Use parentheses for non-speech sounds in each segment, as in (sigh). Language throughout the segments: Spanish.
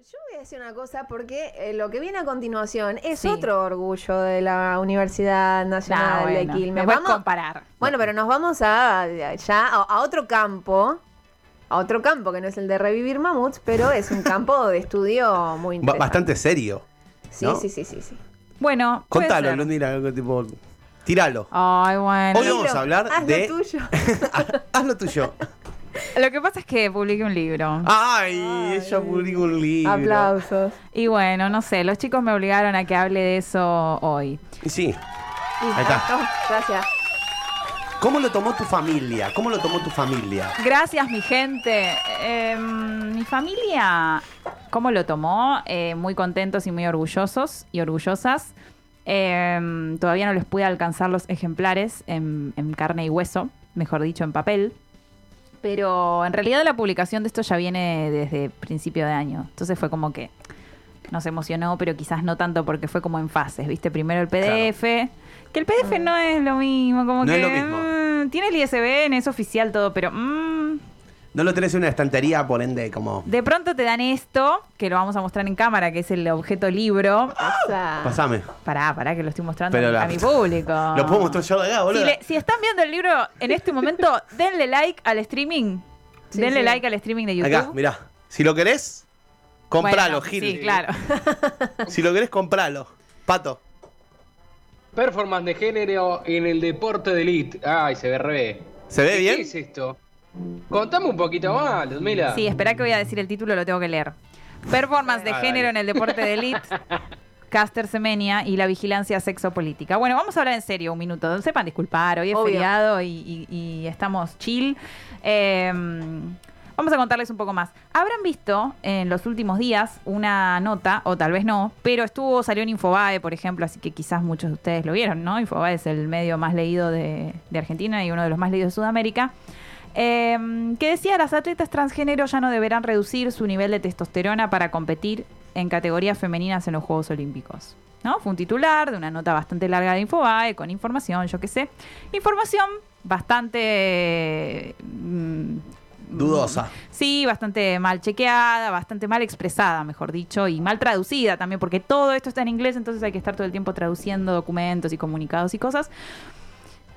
Yo voy a decir una cosa porque eh, lo que viene a continuación es Sí. otro orgullo de la Universidad Nacional bueno, de Quilmes. no puedes Vamos- comparar. Bueno, pero nos vamos a ya a, a otro campo, a otro campo que no es el de revivir mamuts, pero es un campo de estudio muy interesante. Bastante serio. Sí, ¿no? sí, sí, sí, sí. Bueno, Contalo. Lundina, algo tipo. Tíralo. Ay, bueno. Hoy vamos Haz a hablar lo de- tuyo. (laughs) Haz lo tuyo. Lo que pasa es que publiqué un libro. Ay, ella publicó un libro. Aplausos. Y bueno, no sé, los chicos me obligaron a que hable de eso hoy. Y Sí. Listo. está. Gracias. ¿Cómo lo tomó tu familia? ¿Cómo lo tomó tu familia? Gracias, mi gente. Eh, mi familia, ¿cómo lo tomó? Eh, muy contentos y muy orgullosos y orgullosas. Eh, todavía no les pude alcanzar los ejemplares en, en carne y hueso, mejor dicho, en papel. Pero en realidad la publicación de esto ya viene desde principio de año. Entonces fue como que nos emocionó, pero quizás no tanto porque fue como en fases, ¿viste? Primero el PDF. Que el PDF no es lo mismo, como No que... es lo mismo. mm, tiene el ISBN, es oficial todo, pero... mm, No lo tenés en una estantería, por ende, como. de pronto te dan esto, que lo vamos a mostrar en cámara, que es el objeto libro. Esa- Pasame. Pará, pará, que lo estoy mostrando Pero a, la- mi público. (laughs) Lo puedo mostrar yo de acá, boludo. Si, le- si están viendo el libro en este momento, (laughs) denle like al streaming. Sí, denle sí. like al streaming de YouTube. Acá, mirá. Si lo querés, compralo, Bueno, Gil. Sí, claro. (laughs) Si lo querés, compralo. Pato. Performance de género en el deporte de elite. Ay, se ve re. ¿Se ve ¿Qué bien? es esto? Contame un poquito más, Ludmila. Sí, espera que voy a decir el título, lo tengo que leer. Performance de género en el deporte de elite. (laughs) Caster Semenia y la vigilancia sexopolítica. Bueno, vamos a hablar en serio un minuto. Sepan disculpar, hoy es Obvio. feriado y, y- y estamos chill. Eh, vamos a contarles un poco más. Habrán visto en los últimos días una nota, o tal vez no, pero estuvo, salió en Infobae, por ejemplo, así que quizás muchos de ustedes lo vieron, ¿no? Infobae es el medio más leído de, de Argentina y uno de los más leídos de Sudamérica. Eh, que decía las atletas transgénero ya no deberán reducir su nivel de testosterona para competir en categorías femeninas en los Juegos Olímpicos. ¿No? Fue un titular de una nota bastante larga de Infobae, con información, yo qué sé. Información bastante... mm, Dudosa. Sí, bastante mal chequeada, bastante mal expresada, mejor dicho, y mal traducida también, porque todo esto está en inglés, entonces hay que estar todo el tiempo traduciendo documentos y comunicados y cosas.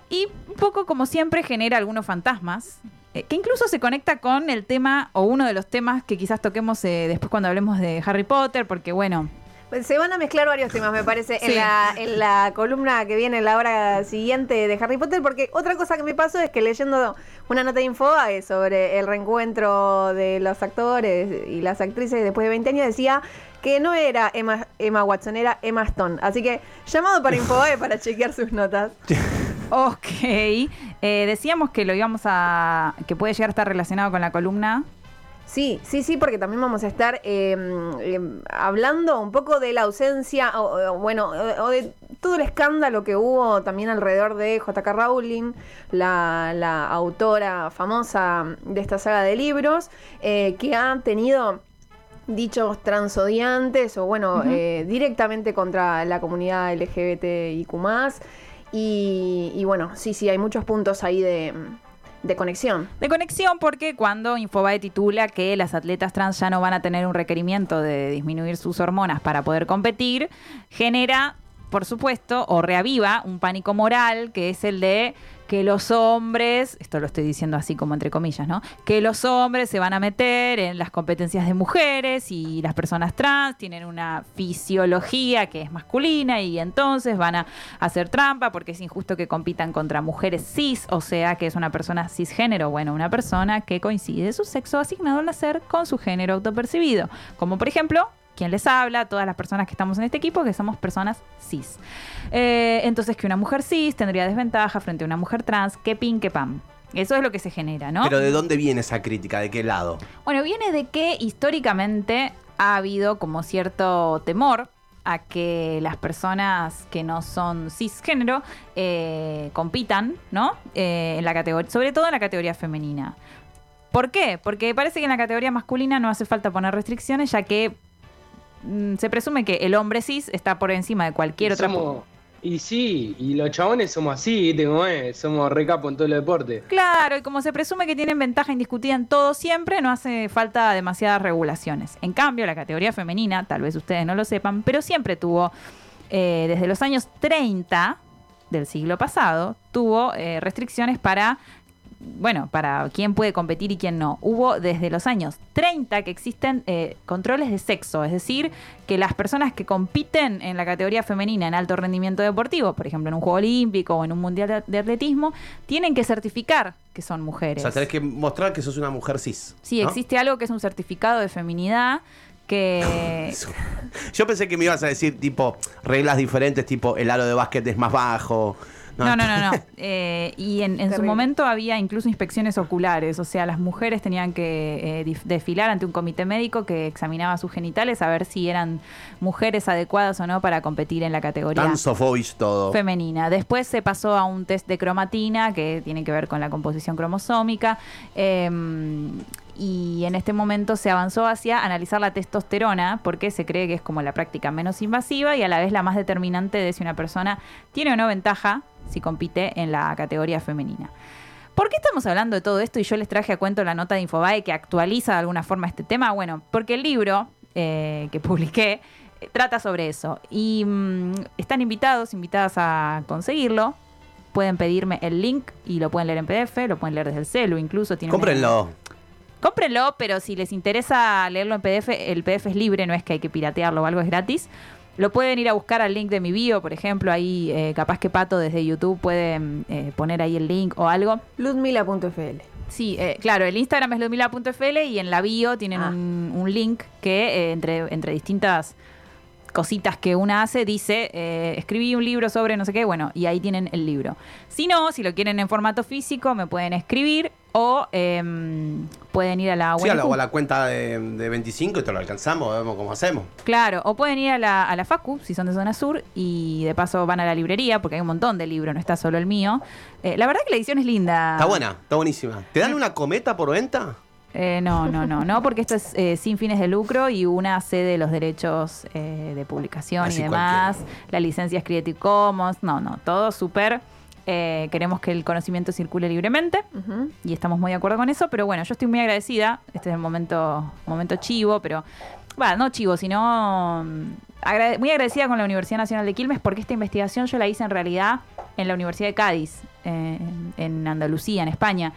Y un poco como siempre genera algunos fantasmas, eh, que incluso se conecta con el tema o uno de los temas que quizás toquemos eh, después cuando hablemos de Harry Potter, porque bueno, Pues se van a mezclar varios temas, me parece, Sí. en, la, en la columna que viene la hora siguiente de Harry Potter, porque otra cosa que me pasó es que leyendo una nota de Infobae sobre el reencuentro de los actores y las actrices después de 20 años decía que no era Emma, Emma Watson, era Emma Stone. Así que llamado para Infobae para chequear sus notas. (laughs) ok, eh, decíamos que lo íbamos a... que puede llegar a estar relacionado con la columna. Sí, sí, sí, porque también vamos a estar eh, eh, hablando un poco de la ausencia, o, o, bueno, o, o de todo el escándalo que hubo también alrededor de J.K. Rowling, la, la autora famosa de esta saga de libros, eh, que ha tenido dichos transodiantes o bueno, eh, directamente contra la comunidad LGBTIQ+. Y, y bueno, sí, sí, hay muchos puntos ahí de, de conexión. De conexión porque cuando Infobae titula que las atletas trans ya no van a tener un requerimiento de disminuir sus hormonas para poder competir, genera, por supuesto, o reaviva un pánico moral que es el de que los hombres, esto lo estoy diciendo así como entre comillas, ¿no? Que los hombres se van a meter en las competencias de mujeres y las personas trans tienen una fisiología que es masculina y entonces van a hacer trampa porque es injusto que compitan contra mujeres cis, o sea, que es una persona cisgénero, bueno, una persona que coincide su sexo asignado al nacer con su género autopercibido, como por ejemplo quien les habla, todas las personas que estamos en este equipo, que somos personas cis. Eh, entonces, que una mujer cis tendría desventaja frente a una mujer trans, que pin, que pam. Eso es lo que se genera, ¿no? Pero ¿de dónde viene esa crítica? ¿De qué lado? Bueno, viene de que históricamente ha habido como cierto temor a que las personas que no son cisgénero eh, compitan, ¿no? Eh, en la categoría, sobre todo en la categoría femenina. ¿Por qué? Porque parece que en la categoría masculina no hace falta poner restricciones, ya que se presume que el hombre cis está por encima de cualquier otra. somos, Y sí, y los chabones somos así, ¿viste cómo es? Somos recapo en todo el deporte. Claro, y como se presume que tienen ventaja indiscutida en todo siempre, no hace falta demasiadas regulaciones. En cambio, la categoría femenina, tal vez ustedes no lo sepan, pero siempre tuvo, eh, desde los años 30 del siglo pasado, tuvo eh, restricciones para bueno, para quién puede competir y quién no. Hubo desde los años 30 que existen eh, controles de sexo, es decir, que las personas que compiten en la categoría femenina en alto rendimiento deportivo, por ejemplo en un Juego Olímpico o en un Mundial de- Atletismo, tienen que certificar que son O mujeres. sea, tenés que mostrar que sos una mujer cis. Sí, ¿no? existe algo que es un certificado de feminidad que... (laughs) Yo pensé que me ibas a decir, tipo, reglas diferentes, tipo, el aro de básquet es más bajo. No, no, no, no. (laughs) Eh, y en, en su momento había incluso inspecciones oculares, o sea, las mujeres tenían que eh, desfilar ante un comité médico que examinaba sus genitales a ver si eran mujeres adecuadas o no para competir en la categoría Tan todo. femenina. Después se pasó a un test de cromatina que tiene que ver con la composición cromosómica. eh, y en este momento se avanzó hacia analizar la testosterona porque se cree que es como la práctica menos invasiva y a la vez la más determinante de si una persona tiene o no ventaja si compite en la categoría femenina. ¿Por qué estamos hablando de todo esto y yo les traje a cuento la nota de Infobae que actualiza de alguna forma este tema? Bueno, porque el libro eh, que publiqué eh, trata sobre eso y mm, están invitados, invitadas a conseguirlo. Pueden pedirme el link y lo pueden leer en PDF, lo pueden leer desde el celu, incluso tienen Cómprenlo. Cómprenlo, pero si les interesa leerlo en PDF, el PDF es libre, no es que hay que piratearlo o algo, es gratis. Lo pueden ir a buscar al link de mi bio, por ejemplo, ahí eh, capaz que Pato desde YouTube puede eh, poner ahí el link o algo. Ludmila.fl. Sí, eh, claro, el Instagram es ludmila.fl y en la bio tienen Ah. un, un link que entre, entre distintas cositas que una hace, dice, eh, escribí un libro sobre no sé qué, bueno, y ahí tienen el libro. Si no, si lo quieren en formato físico, me pueden escribir o em, pueden ir a la Sí, a la, UNQ. o a la cuenta de, de 25 y te lo alcanzamos, vemos cómo hacemos. Claro, o pueden ir a la, a la Facu, si son de zona sur, y de paso van a la librería, porque hay un montón de libros, no está solo el mío. Eh, la verdad que la edición es linda. Está buena, está buenísima. ¿Te dan una cometa por venta? Eh, no, no, no, no, porque esto es eh, sin fines de lucro y una cede los derechos eh, de publicación Así y demás, cualquiera. la licencia es Creative Commons, no, no, todo súper. eh, queremos que el conocimiento circule libremente y estamos muy de acuerdo con eso, pero bueno, yo estoy muy agradecida, este es el momento, momento chivo, pero, bueno, no chivo, sino mm, agrade- muy agradecida con la Universidad Nacional de Quilmes porque esta investigación yo la hice en realidad en la Universidad de Cádiz, eh, en Andalucía, en España,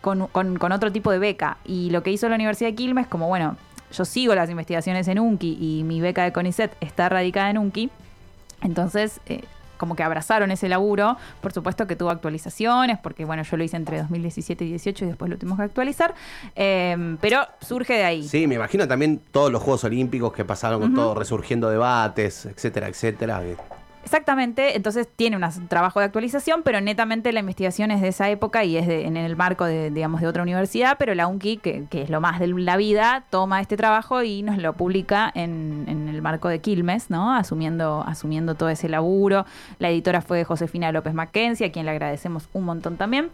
con, con- con otro tipo de beca. Y lo que hizo la Universidad de Quilmes, como bueno, yo sigo las investigaciones en UNCI y mi beca de CONICET está radicada en UNCI, entonces, eh, como que abrazaron ese laburo. Por supuesto que tuvo actualizaciones, porque bueno, yo lo hice entre 2017 y 18 y después lo tuvimos que actualizar. Eh, pero surge de ahí. Sí, me imagino también todos los Juegos Olímpicos que pasaron con todo resurgiendo debates, etcétera, etcétera. Exactamente, entonces tiene un trabajo de actualización, pero netamente la investigación es de esa época y es de- en el marco de, digamos, de otra universidad, pero la UNCI, que, que es lo más de la vida, toma este trabajo y nos lo publica en, en el marco de Quilmes, ¿no? Asumiendo, asumiendo todo ese laburo. La editora fue Josefina López Mackenzie, a quien le agradecemos un montón también.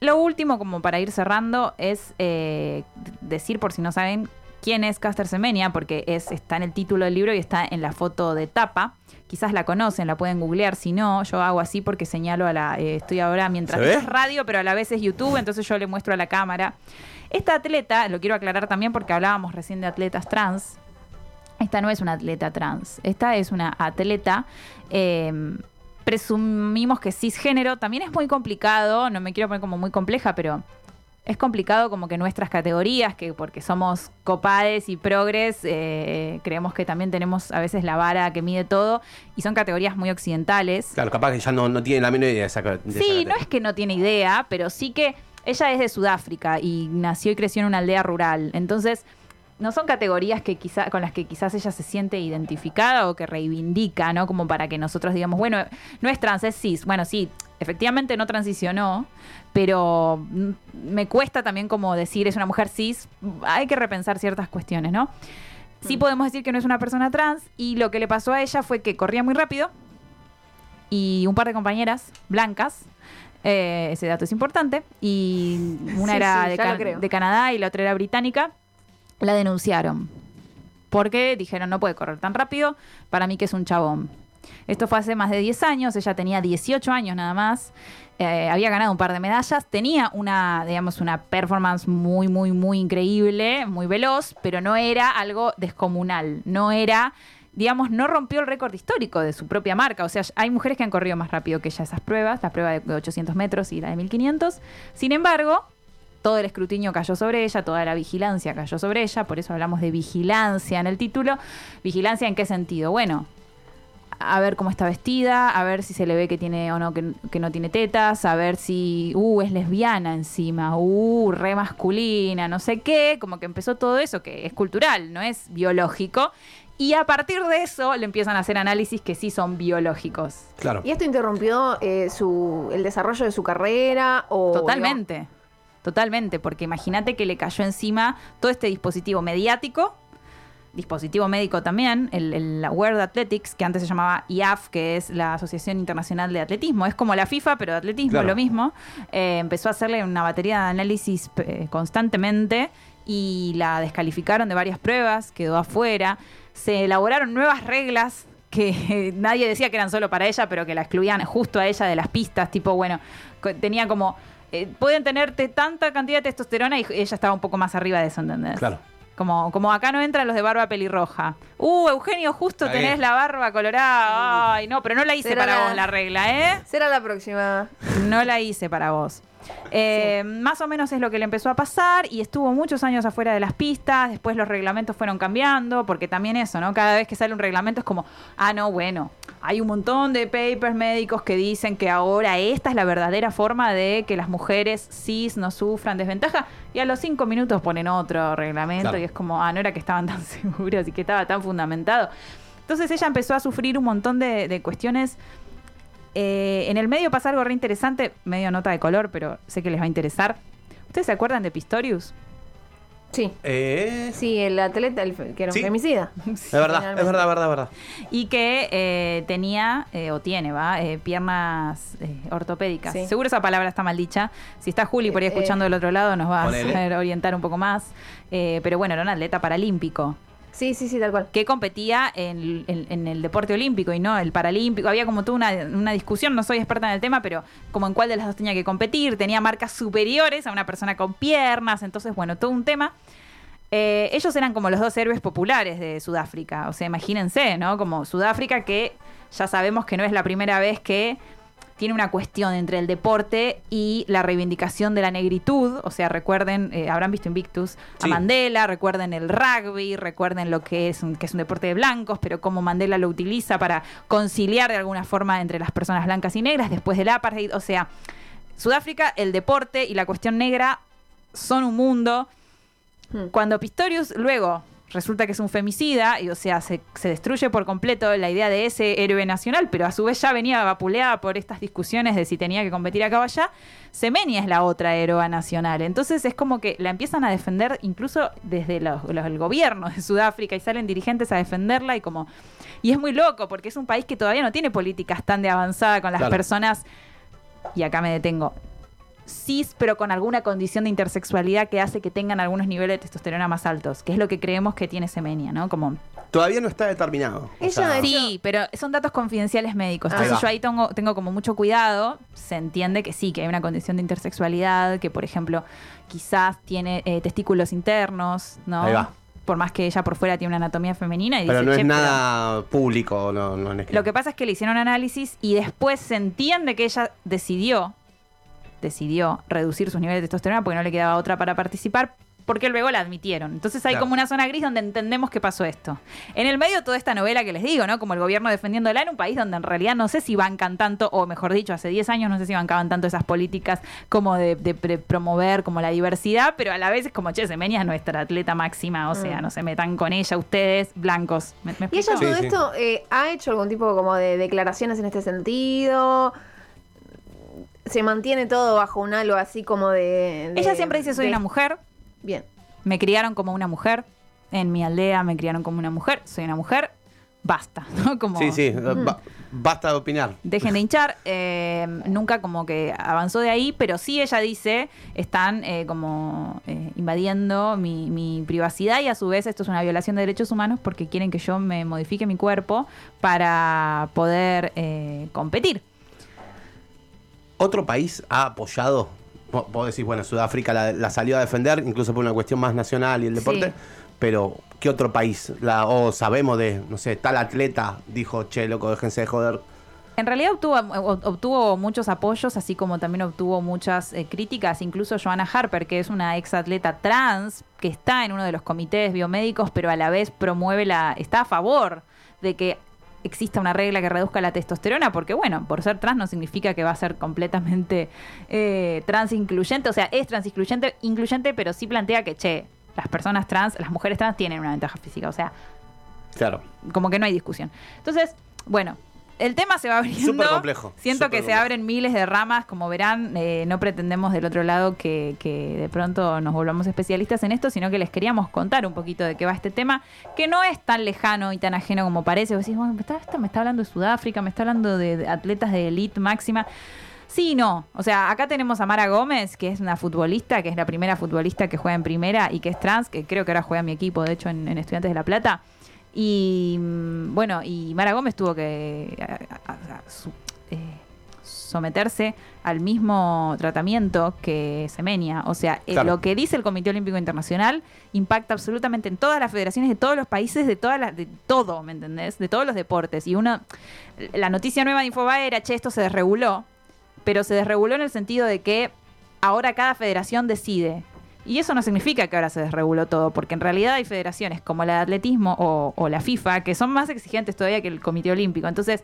Lo último, como para ir cerrando, es eh, decir, por si no saben, quién es Caster Semenia, porque es, está en el título del libro y está en la foto de tapa. Quizás la conocen, la pueden googlear. Si no, yo hago así porque señalo a la. eh, estoy ahora mientras es radio, pero a la vez es YouTube, entonces yo le muestro a la cámara. Esta atleta, lo quiero aclarar también porque hablábamos recién de atletas trans. Esta no es una atleta trans. Esta es una atleta. eh, presumimos que cisgénero. También es muy complicado. No me quiero poner como muy compleja, pero es complicado como que nuestras categorías, que porque somos copades y progres, eh, creemos que también tenemos a veces la vara que mide todo. Y son categorías muy occidentales. Claro, capaz que ya no, no tiene la menor idea de esa. de Sí, no es que no tiene idea, pero sí que ella es de Sudáfrica y nació y creció en una aldea rural. Entonces, no son categorías que quizá, con las que quizás ella se siente identificada o que reivindica, ¿no? Como para que nosotros digamos, bueno, no es trans, es cis. Bueno, sí, efectivamente no transicionó, pero mm, me cuesta también como decir es una mujer cis. Hay que repensar ciertas cuestiones, ¿no? Sí podemos decir que no es una persona trans y lo que le pasó a ella fue que corría muy rápido y un par de compañeras blancas. eh, ese dato es importante. Y una Sí, era sí, de, Can- de Canadá y la otra era británica. La denunciaron. Porque dijeron, no puede correr tan rápido. Para mí que es un chabón. Esto fue hace más de 10 años, ella tenía 18 años nada más. eh, había ganado un par de medallas, tenía una, digamos, una performance muy, muy, muy increíble, muy veloz, pero no era algo descomunal, no era, digamos, no rompió el récord histórico de su propia marca. O sea, hay mujeres que han corrido más rápido que ella esas pruebas, la prueba de 800 metros y la de 1500. Sin embargo, todo el escrutinio cayó sobre ella, toda la vigilancia cayó sobre ella, por eso hablamos de vigilancia en el título. ¿Vigilancia en qué sentido? Bueno, a ver cómo está vestida, a ver si se le ve que tiene o no, que, que no tiene tetas, a ver si, uh, es lesbiana encima, uh, re masculina, no sé qué, como que empezó todo eso, que es cultural, no es biológico. Y a partir de eso le empiezan a hacer análisis que sí son biológicos. Claro. ¿Y esto interrumpió eh, su, el desarrollo de su carrera? O, Totalmente. Totalmente, porque imagínate que le cayó encima todo este dispositivo mediático, dispositivo médico también, el, el World Athletics, que antes se llamaba IAF, que es la Asociación Internacional de Atletismo. Es como la FIFA, pero de atletismo, Claro. lo mismo. Eh, empezó a hacerle una batería de análisis eh, constantemente y la descalificaron de varias pruebas, quedó afuera. Se elaboraron nuevas reglas que (laughs) nadie decía que eran solo para ella, pero que la excluían justo a ella de las pistas, tipo, bueno, tenía como, eh, pueden tenerte tanta cantidad de testosterona y ella estaba un poco más arriba de eso, ¿entendés? Claro. Como, como acá no entran los de barba pelirroja. Uh, Eugenio, justo Ahí. tenés la barba colorada. Ay, no, pero no la hice Será para la- vos la regla, ¿eh? Será la próxima. No la hice para vos. Eh, Más o menos es lo que le empezó a pasar y estuvo muchos años afuera de las pistas. Después los reglamentos fueron cambiando, porque también eso, ¿no? Cada vez que sale un reglamento es como, ah, no, bueno, hay un montón de papers médicos que dicen que ahora esta es la verdadera forma de que las mujeres cis no sufran desventaja. Y a los cinco minutos ponen otro reglamento Claro. y es como, ah, no era que estaban tan (laughs) seguros y que estaba tan fundamentado. Entonces ella empezó a sufrir un montón de, de cuestiones eh, en el medio pasa algo re interesante, medio nota de color, pero sé que les va a interesar. ¿Ustedes se acuerdan de Pistorius? Sí. Eh, Sí, el atleta, el que era un Sí. femicida. (laughs) es verdad, es verdad, verdad, verdad. Y que eh, tenía, eh, o tiene, ¿va? Eh, piernas eh, ortopédicas. Sí. Seguro esa palabra está mal dicha. Si está Juli por ahí Eh, escuchando del otro lado, nos va a orientar un poco más. Eh, pero bueno, era un atleta paralímpico. Sí, sí, sí, tal cual. que competía en, el deporte olímpico y no el paralímpico. Había como toda una, una discusión, no soy experta en el tema, pero como en cuál de las dos tenía que competir. Tenía marcas superiores a una persona con piernas, entonces, bueno, todo un tema. Eh, ellos eran como los dos héroes populares de Sudáfrica. O sea, imagínense, ¿no? Como Sudáfrica que ya sabemos que no es la primera vez que tiene una cuestión entre el deporte y la reivindicación de la negritud. O sea, recuerden, eh, habrán visto Invictus a Sí. Mandela, recuerden el rugby, recuerden lo que es, un, que es un deporte de blancos, pero cómo Mandela lo utiliza para conciliar de alguna forma entre las personas blancas y negras después del apartheid. O sea, Sudáfrica, el deporte y la cuestión negra son un mundo. Hmm. Cuando Pistorius luego resulta que es un femicida, y o sea, se, se destruye por completo la idea de ese héroe nacional, pero a su vez ya venía vapuleada por estas discusiones de si tenía que competir acá o allá, Semenia es la otra héroa nacional. Entonces es como que la empiezan a defender incluso desde los- los- el gobierno de Sudáfrica y salen dirigentes a defenderla y como... Y es muy loco porque es un país que todavía no tiene políticas tan de avanzada con las Claro. personas, y acá me detengo, cis, pero con alguna condición de intersexualidad que hace que tengan algunos niveles de testosterona más altos, que es lo que creemos que tiene Semenia, ¿no? Como Todavía no está determinado. O sea, Sí, pero son datos confidenciales médicos. Entonces Ahí yo ahí tengo, tengo como mucho cuidado. Se entiende que sí, que hay una condición de intersexualidad, que por ejemplo quizás tiene eh, testículos internos, ¿no? Ahí va. Por más que ella por fuera tiene una anatomía femenina. Y pero dice, no es "Che, pero-". nada público, no, no es que- Lo que pasa es que le hicieron análisis y después se entiende que ella decidió, decidió reducir sus niveles de testosterona porque no le quedaba otra para participar, porque luego la admitieron. Entonces hay Claro. como una zona gris donde entendemos que pasó esto. En el medio toda esta novela que les digo, ¿no? Como el gobierno defendiéndola en un país donde en realidad no sé si bancan tanto, o mejor dicho, hace 10 años no sé si bancaban tanto esas políticas como de, de pre- promover como la diversidad, pero a la vez es como, che, Semenia es nuestra atleta máxima, o sea, Mm. no se metan con ella ustedes, blancos. ¿Me, me Y ella? Sí, todo sí. esto eh, ha hecho algún tipo como de declaraciones en este sentido. Se mantiene todo bajo un halo así como de. de- Ella siempre dice soy de- una mujer, Bien. me criaron como una mujer, en mi aldea me criaron como una mujer, soy una mujer, basta, (laughs) ¿no? Como, Sí, sí, ba- basta de opinar. Dejen de (laughs) hinchar. eh, nunca como que avanzó de ahí, pero sí ella dice, están eh, como eh, invadiendo mi, mi privacidad y a su vez esto es una violación de derechos humanos porque quieren que yo me modifique mi cuerpo para poder eh, competir. ¿Otro país ha apoyado? Vos decís, bueno, Sudáfrica la, la salió a defender, incluso por una cuestión más nacional y el deporte, Sí. pero ¿qué otro país? La, o sabemos de, no sé, tal atleta dijo, che, loco, déjense de joder. En realidad obtuvo, ob- obtuvo muchos apoyos, así como también obtuvo muchas eh, críticas, incluso Joanna Harper, que es una ex atleta trans, que está en uno de los comités biomédicos, pero a la vez promueve la, está a favor de que exista una regla que reduzca la testosterona, porque bueno, por ser trans no significa que va a ser completamente eh, trans incluyente, o sea, es trans incluyente, incluyente, pero sí plantea que, che, las personas trans, las mujeres trans tienen una ventaja física, o sea, Claro. como que no hay discusión. Entonces, bueno, el tema se va abriendo. Súper complejo, Siento súper que se abren miles de ramas, como verán, eh, no pretendemos del otro lado que, que de pronto nos volvamos especialistas en esto, sino que les queríamos contar un poquito de qué va este tema, que no es tan lejano y tan ajeno como parece. Vos decís, bueno, me está, esto me está hablando de Sudáfrica, me está hablando de, de atletas de elite máxima. Sí, no. O sea, acá tenemos a Mara Gómez, que es una futbolista, que es la primera futbolista que juega en primera y que es trans, que creo que ahora juega en mi equipo, de hecho, en, en Estudiantes de La Plata. Y mm, bueno, y Mara Gómez tuvo que a- a- a- su- eh, someterse al mismo tratamiento que Semenia. O sea, eh, Claro. lo que dice el Comité Olímpico Internacional impacta absolutamente en todas las federaciones de todos los países, de todas las, de todo, ¿me entendés? De todos los deportes. Y uno, la noticia nueva de Infobae era, che, esto se desreguló, pero se desreguló en el sentido de que ahora cada federación decide. Y eso no significa que ahora se desreguló todo, porque en realidad hay federaciones como la de atletismo o, o la FIFA que son más exigentes todavía que el Comité Olímpico. Entonces,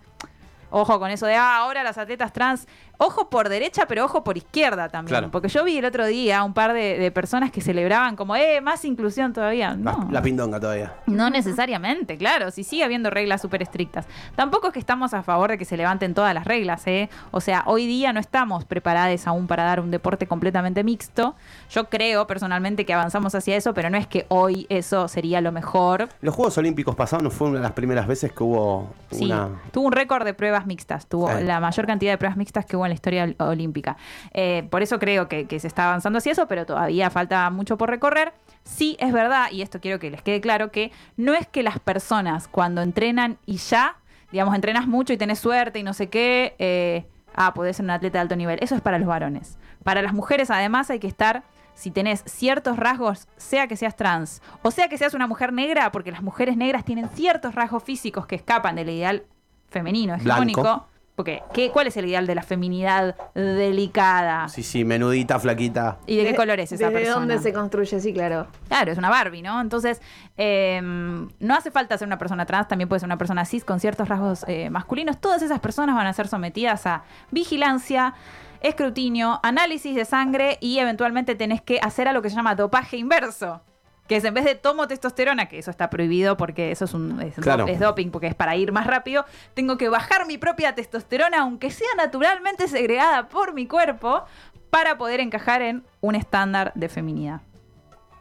ojo con eso de, ah, ahora las atletas trans, ojo por derecha, pero ojo por izquierda también. Claro. Porque yo vi el otro día un par de, de personas que celebraban como, eh, más inclusión todavía. La, No. la pindonga todavía. No necesariamente, claro, si sigue habiendo reglas súper estrictas. Tampoco es que estamos a favor de que se levanten todas las reglas, ¿eh? O sea, hoy día no estamos preparados aún para dar un deporte completamente mixto. Yo creo personalmente que avanzamos hacia eso, pero no es que hoy eso sería lo mejor. Los Juegos Olímpicos pasados no fue una de las primeras veces que hubo Sí, una... tuvo un récord de pruebas mixtas, tuvo Sí. la mayor cantidad de pruebas mixtas que hubo en la historia ol- olímpica. Eh, por eso creo que, que se está avanzando hacia eso, pero todavía falta mucho por recorrer. Sí, es verdad, y esto quiero que les quede claro, que no es que las personas cuando entrenan y ya, digamos, entrenas mucho y tenés suerte y no sé qué, eh, ah, podés ser un atleta de alto nivel. Eso es para los varones. Para las mujeres, además, hay que estar si tenés ciertos rasgos, sea que seas trans o sea que seas una mujer negra, porque las mujeres negras tienen ciertos rasgos físicos que escapan del ideal femenino, hegemónico. Blanco. Porque, ¿qué, ¿cuál es el ideal de la feminidad delicada? Sí, sí, menudita, flaquita. ¿Y de qué color es esa ¿Desde persona? dónde se construye? Sí, claro. Claro, es una Barbie, ¿no? Entonces, eh, no hace falta ser una persona trans, también puede ser una persona cis con ciertos rasgos eh, masculinos. Todas esas personas van a ser sometidas a vigilancia, escrutinio, análisis de sangre y eventualmente tenés que hacer a lo que se llama dopaje inverso. Que es en vez de tomo testosterona, que eso está prohibido porque eso es un es, Claro. es doping, porque es para ir más rápido, tengo que bajar mi propia testosterona, aunque sea naturalmente segregada por mi cuerpo, para poder encajar en un estándar de feminidad.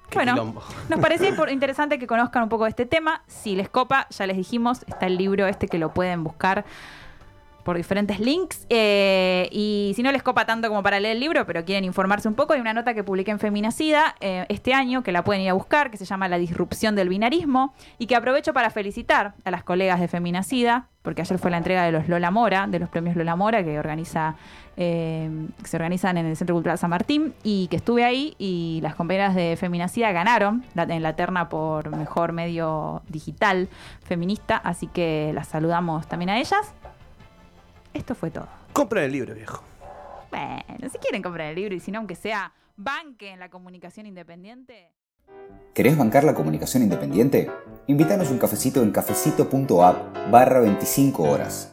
Qué Bueno, quilombo. nos parecía (laughs) interesante que conozcan un poco de este tema. Si les copa, ya les dijimos, está el libro este que lo pueden buscar por diferentes links. Eh, y si no les copa tanto como para leer el libro, pero quieren informarse un poco, hay una nota que publiqué en Feminacida eh, este año, que la pueden ir a buscar, que se llama La disrupción del binarismo, y que aprovecho para felicitar a las colegas de Feminacida, porque ayer fue la entrega de los Lola Mora, de los premios Lola Mora, que organiza eh, que se organizan en el Centro Cultural San Martín, y que estuve ahí, y las compañeras de Feminacida ganaron en la terna por mejor medio digital feminista, así que las saludamos también a ellas. Esto fue todo. Compren el libro, viejo. Bueno, si quieren comprar el libro y si no, aunque sea banque en la comunicación independiente. ¿Querés bancar la comunicación independiente? Invítanos un cafecito en cafecito.app barra 25 horas.